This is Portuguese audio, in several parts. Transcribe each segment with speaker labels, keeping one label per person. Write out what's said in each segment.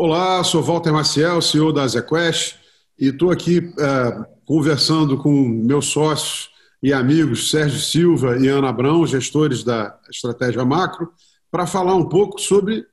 Speaker 1: Olá, sou Walter Maciel, CEO da ZQuest, e estou aqui é, conversando com meus sócios e amigos Sérgio Silva e Ana Abrão, gestores da Estratégia Macro, para falar um pouco sobre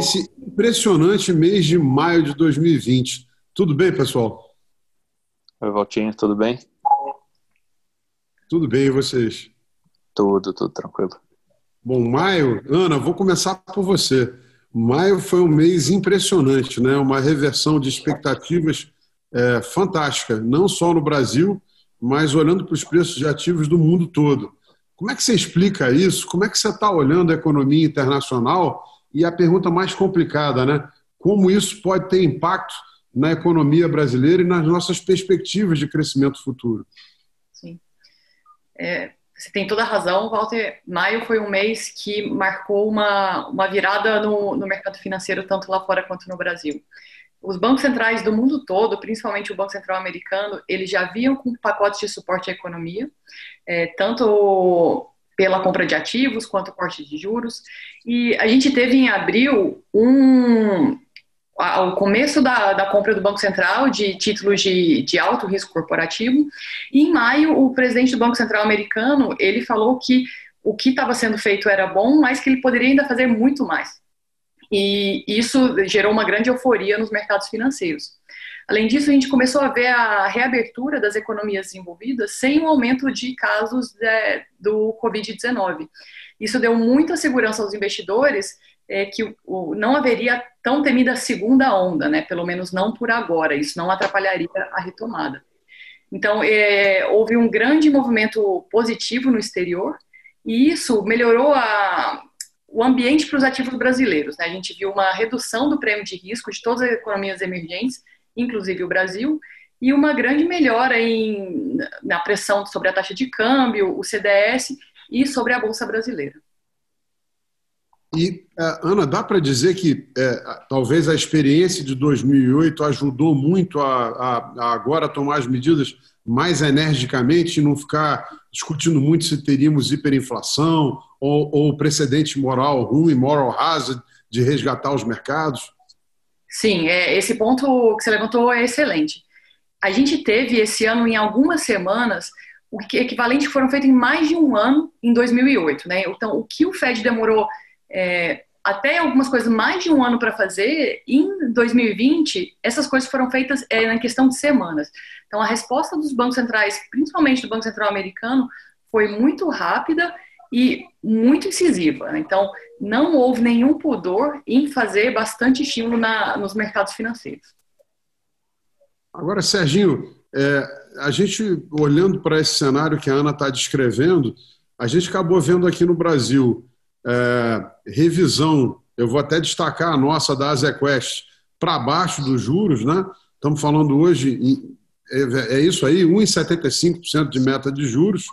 Speaker 1: esse impressionante mês de maio de 2020. Tudo bem, pessoal?
Speaker 2: Oi, Valtinho, tudo bem?
Speaker 1: Tudo bem, e vocês?
Speaker 2: Tudo, tudo tranquilo.
Speaker 1: Bom, maio, Ana, vou começar por você. Maio foi um mês impressionante, né? uma reversão de expectativas é, fantástica, não só no Brasil, mas olhando para os preços de ativos do mundo todo. Como é que você explica isso? Como é que você está olhando a economia internacional? E a pergunta mais complicada, né? Como isso pode ter impacto na economia brasileira e nas nossas perspectivas de crescimento futuro?
Speaker 3: Sim. É, você tem toda a razão, Walter. Maio foi um mês que marcou uma, uma virada no, no mercado financeiro, tanto lá fora quanto no Brasil. Os bancos centrais do mundo todo, principalmente o Banco Central americano, eles já vinham com pacotes de suporte à economia, é, tanto pela compra de ativos quanto corte de juros. E a gente teve em abril um, o começo da, da, compra do Banco Central de títulos de, de, alto risco corporativo. E em maio, o presidente do Banco Central americano ele falou que o que estava sendo feito era bom, mas que ele poderia ainda fazer muito mais. E isso gerou uma grande euforia nos mercados financeiros. Além disso, a gente começou a ver a reabertura das economias desenvolvidas sem o aumento de casos de, do Covid-19. Isso deu muita segurança aos investidores é, que o, não haveria tão temida segunda onda, né? Pelo menos não por agora. Isso não atrapalharia a retomada. Então, é, houve um grande movimento positivo no exterior e isso melhorou a, o ambiente para os ativos brasileiros. Né? A gente viu uma redução do prêmio de risco de todas as economias emergentes, inclusive o Brasil, e uma grande melhora em, na pressão sobre a taxa de câmbio, o CDS e sobre a Bolsa Brasileira.
Speaker 1: E, é, Ana, dá para dizer que é, talvez a experiência de 2008 ajudou muito a, a, a, agora tomar as medidas mais energicamente e não ficar discutindo muito se teríamos hiperinflação ou, ou precedente moral ruim, moral hazard, de resgatar os mercados?
Speaker 3: Sim, é, esse ponto que você levantou é excelente. A gente teve esse ano, em algumas semanas, o que equivalente que foram feitos em mais de um ano em 2008. Né? Então, o que o Fed demorou é, até algumas coisas mais de um ano para fazer, em 2020, essas coisas foram feitas é, na questão de semanas. Então, a resposta dos bancos centrais, principalmente do Banco Central americano, foi muito rápida e muito incisiva. Então, não houve nenhum pudor em fazer bastante estímulo na, nos mercados financeiros.
Speaker 1: Agora, Serginho, é, a gente olhando para esse cenário que a Ana está descrevendo, a gente acabou vendo aqui no Brasil é, revisão, eu vou até destacar a nossa da Azequest, para baixo dos juros, né? Estamos falando hoje, é, é isso aí, 1,75% de meta de juros,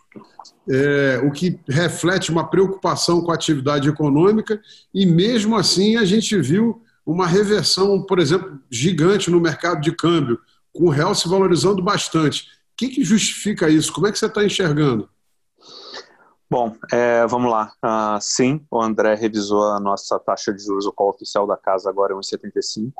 Speaker 1: é, o que reflete uma preocupação com a atividade econômica, e mesmo assim a gente viu uma reversão, por exemplo, gigante no mercado de câmbio, com o real se valorizando bastante. O que, que justifica isso? Como é que você está enxergando?
Speaker 2: Bom, é, vamos lá. Uh, sim, o André revisou a nossa taxa de juros, o qual oficial da casa agora é 1,75.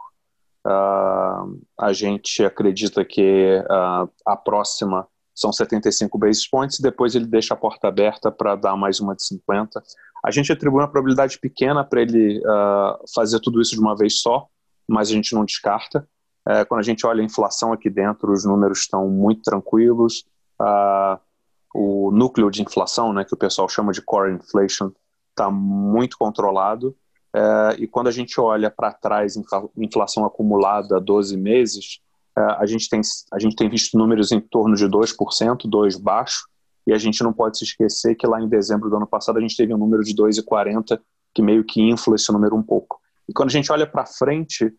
Speaker 2: Uh, a gente acredita que uh, a próxima são 75 basis points, depois ele deixa a porta aberta para dar mais uma de 50. A gente atribui uma probabilidade pequena para ele uh, fazer tudo isso de uma vez só, mas a gente não descarta. Uh, quando a gente olha a inflação aqui dentro, os números estão muito tranquilos. Uh, núcleo de inflação, né, que o pessoal chama de core inflation, está muito controlado. É, e quando a gente olha para trás, inflação acumulada 12 meses, é, a, gente tem, a gente tem visto números em torno de 2%, 2 baixo, e a gente não pode se esquecer que lá em dezembro do ano passado a gente teve um número de 2,40 que meio que infla esse número um pouco. E quando a gente olha para frente,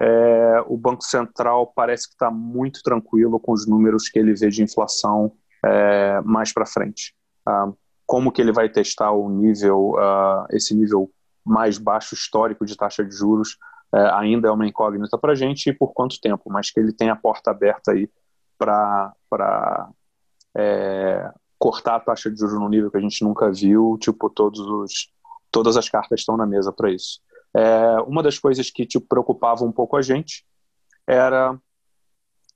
Speaker 2: é, o Banco Central parece que está muito tranquilo com os números que ele vê de inflação é, mais para frente. Ah, como que ele vai testar o nível, uh, esse nível mais baixo histórico de taxa de juros, é, ainda é uma incógnita para a gente e por quanto tempo, mas que ele tem a porta aberta aí para é, cortar a taxa de juros num nível que a gente nunca viu, tipo, todos os, todas as cartas estão na mesa para isso. É, uma das coisas que tipo, preocupava um pouco a gente era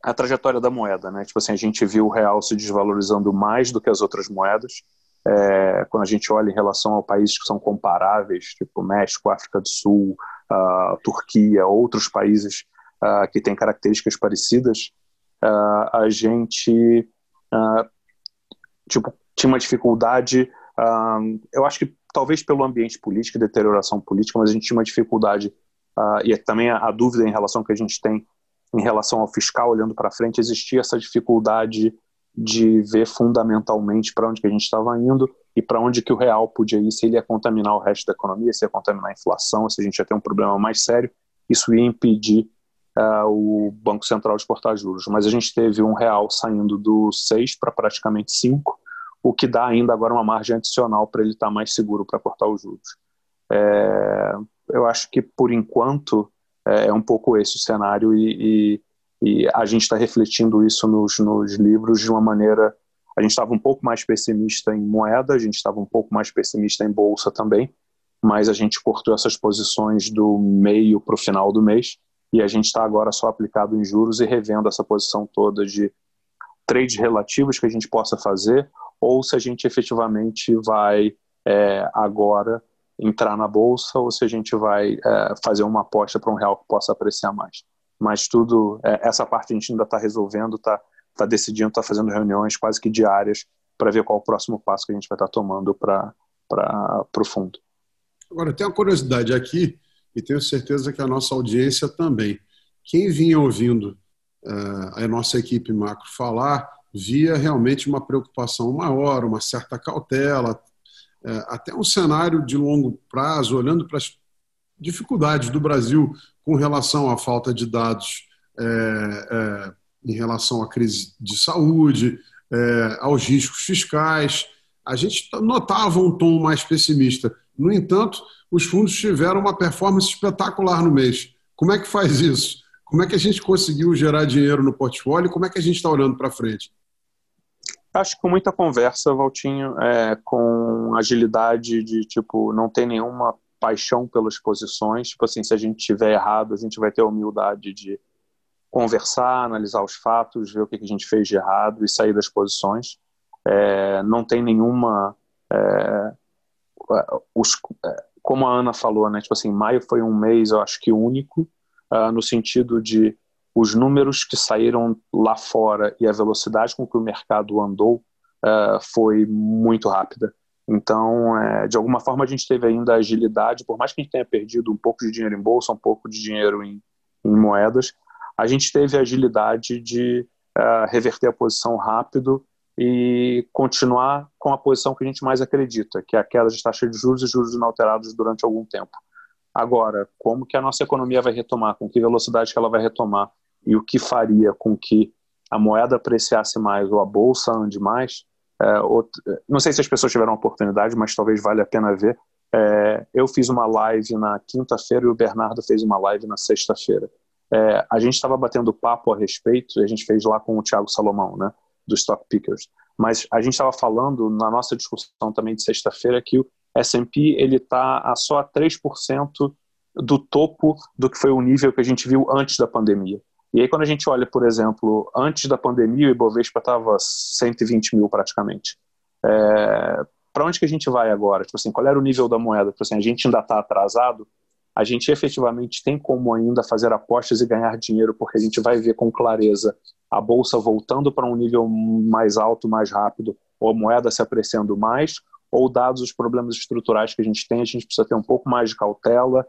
Speaker 2: a trajetória da moeda, né? Tipo assim, a gente viu o real se desvalorizando mais do que as outras moedas. É, quando a gente olha em relação a países que são comparáveis, tipo México, África do Sul, uh, Turquia, outros países uh, que têm características parecidas, uh, a gente tipo tinha uma dificuldade. eu acho que talvez pelo ambiente político deterioração política, mas a gente tinha uma dificuldade e também a, a dúvida em relação que a gente tem em relação ao fiscal, olhando para frente, existia essa dificuldade de ver fundamentalmente para onde que a gente estava indo e para onde que o real podia ir, se ele ia contaminar o resto da economia, se ia contaminar a inflação, se a gente ia ter um problema mais sério, isso ia impedir uh, o Banco Central de cortar juros. Mas a gente teve um real saindo do 6 para praticamente 5, o que dá ainda agora uma margem adicional para ele estar tá mais seguro para cortar os juros. É, eu acho que, por enquanto, é, é um pouco esse o cenário e, e, e a gente está refletindo isso nos, nos livros de uma maneira. A gente estava um pouco mais pessimista em moeda, a gente estava um pouco mais pessimista em bolsa também, mas a gente cortou essas posições do meio para o final do mês e a gente está agora só aplicado em juros e revendo essa posição toda de trades relativos que a gente possa fazer ou se a gente efetivamente vai é, agora entrar na bolsa ou se a gente vai é, fazer uma aposta para um real que possa apreciar mais. Mas tudo, é, essa parte a gente ainda está resolvendo, está tá decidindo, está fazendo reuniões quase que diárias para ver qual o próximo passo que a gente vai estar tá tomando para o fundo.
Speaker 1: Agora, tem uma curiosidade aqui, e tenho certeza que a nossa audiência também. Quem vinha ouvindo uh, a nossa equipe macro falar, via realmente uma preocupação maior, uma certa cautela, até um cenário de longo prazo, olhando para as dificuldades do Brasil com relação à falta de dados é, é, em relação à crise de saúde, é, aos riscos fiscais, a gente notava um tom mais pessimista. No entanto, os fundos tiveram uma performance espetacular no mês. Como é que faz isso? Como é que a gente conseguiu gerar dinheiro no portfólio? Como é que a gente está olhando para frente?
Speaker 2: Acho que com muita conversa, Valtinho, é, com agilidade de, tipo, não ter nenhuma paixão pelas posições. Tipo assim, se a gente tiver errado, a gente vai ter a humildade de conversar, analisar os fatos, ver o que a gente fez de errado e sair das posições. É, não tem nenhuma... É, os, é, como a Ana falou, né? Tipo assim, maio foi um mês, eu acho que único, uh, no sentido de os números que saíram lá fora e a velocidade com que o mercado andou uh, foi muito rápida. Então, é, de alguma forma, a gente teve ainda agilidade, por mais que a gente tenha perdido um pouco de dinheiro em bolsa, um pouco de dinheiro em, em moedas, a gente teve agilidade de uh, reverter a posição rápido e continuar com a posição que a gente mais acredita, que é a queda de taxa de juros e juros inalterados durante algum tempo. Agora, como que a nossa economia vai retomar, com que velocidade que ela vai retomar e o que faria com que a moeda apreciasse mais ou a bolsa ande mais, é, não sei se as pessoas tiveram oportunidade, mas talvez valha a pena ver. É, eu fiz uma live na quinta-feira e o Bernardo fez uma live na sexta-feira. É, a gente estava batendo papo a respeito, a gente fez lá com o Thiago Salomão, né, do Stock Pickers. Mas a gente estava falando na nossa discussão também de sexta-feira que o S&P ele está a só 3% do topo do que foi o nível que a gente viu antes da pandemia. E aí, quando a gente olha, por exemplo, antes da pandemia, o Ibovespa estava 120 mil praticamente. É, para onde que a gente vai agora? Tipo assim, qual era o nível da moeda? Tipo assim, a gente ainda está atrasado? A gente efetivamente tem como ainda fazer apostas e ganhar dinheiro, porque a gente vai ver com clareza a bolsa voltando para um nível mais alto, mais rápido, ou a moeda se apreciando mais, ou dados os problemas estruturais que a gente tem, a gente precisa ter um pouco mais de cautela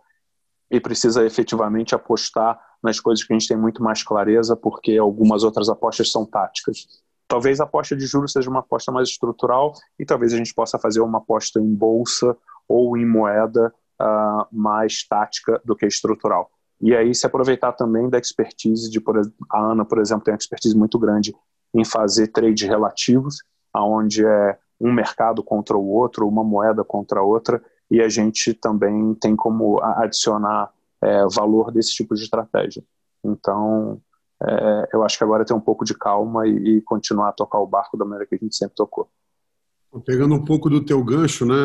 Speaker 2: e precisa efetivamente apostar nas coisas que a gente tem muito mais clareza, porque algumas outras apostas são táticas. Talvez a aposta de juros seja uma aposta mais estrutural e talvez a gente possa fazer uma aposta em bolsa ou em moeda uh, mais tática do que estrutural. E aí se aproveitar também da expertise de, por, a Ana, por exemplo, tem uma expertise muito grande em fazer trades relativos, aonde é um mercado contra o outro, uma moeda contra a outra, e a gente também tem como adicionar é, valor desse tipo de estratégia. Então, é, eu acho que agora é um pouco de calma e, e, continuar a tocar o barco da maneira que a gente sempre tocou.
Speaker 1: Pegando um pouco do teu gancho, né,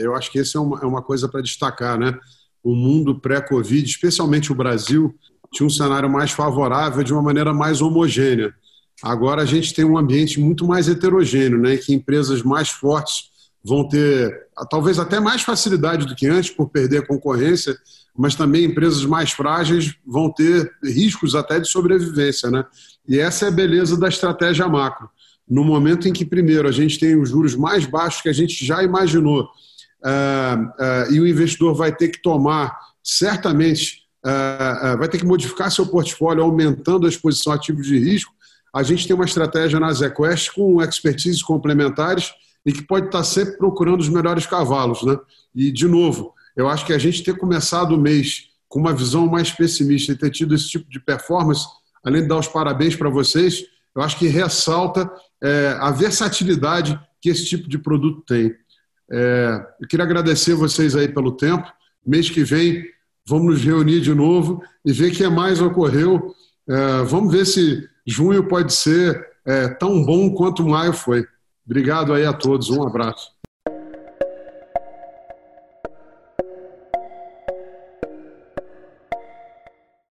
Speaker 1: eu acho que esse é uma, é uma coisa para destacar, né? o mundo pré-Covid, especialmente o Brasil, tinha um cenário mais favorável de uma maneira mais homogênea. Agora a gente tem um ambiente muito mais heterogêneo, né, que empresas mais fortes vão ter talvez até mais facilidade do que antes por perder a concorrência, mas também empresas mais frágeis vão ter riscos até de sobrevivência, né? E essa é a beleza da estratégia macro. No momento em que, primeiro, a gente tem os juros mais baixos que a gente já imaginou, uh, uh, e o investidor vai ter que tomar, certamente, uh, vai ter que modificar seu portfólio, aumentando a exposição a ativos de risco, a gente tem uma estratégia na ZQuest com expertise complementares e que pode estar sempre procurando os melhores cavalos. Né? E, de novo, eu acho que a gente ter começado o mês com uma visão mais pessimista e ter tido esse tipo de performance, além de dar os parabéns para vocês, eu acho que ressalta é, a versatilidade que esse tipo de produto tem. É, eu queria agradecer vocês aí pelo tempo. Mês que vem vamos nos reunir de novo e ver o que mais ocorreu. É, vamos ver se junho pode ser é, tão bom quanto maio foi. Obrigado aí a todos. Um abraço.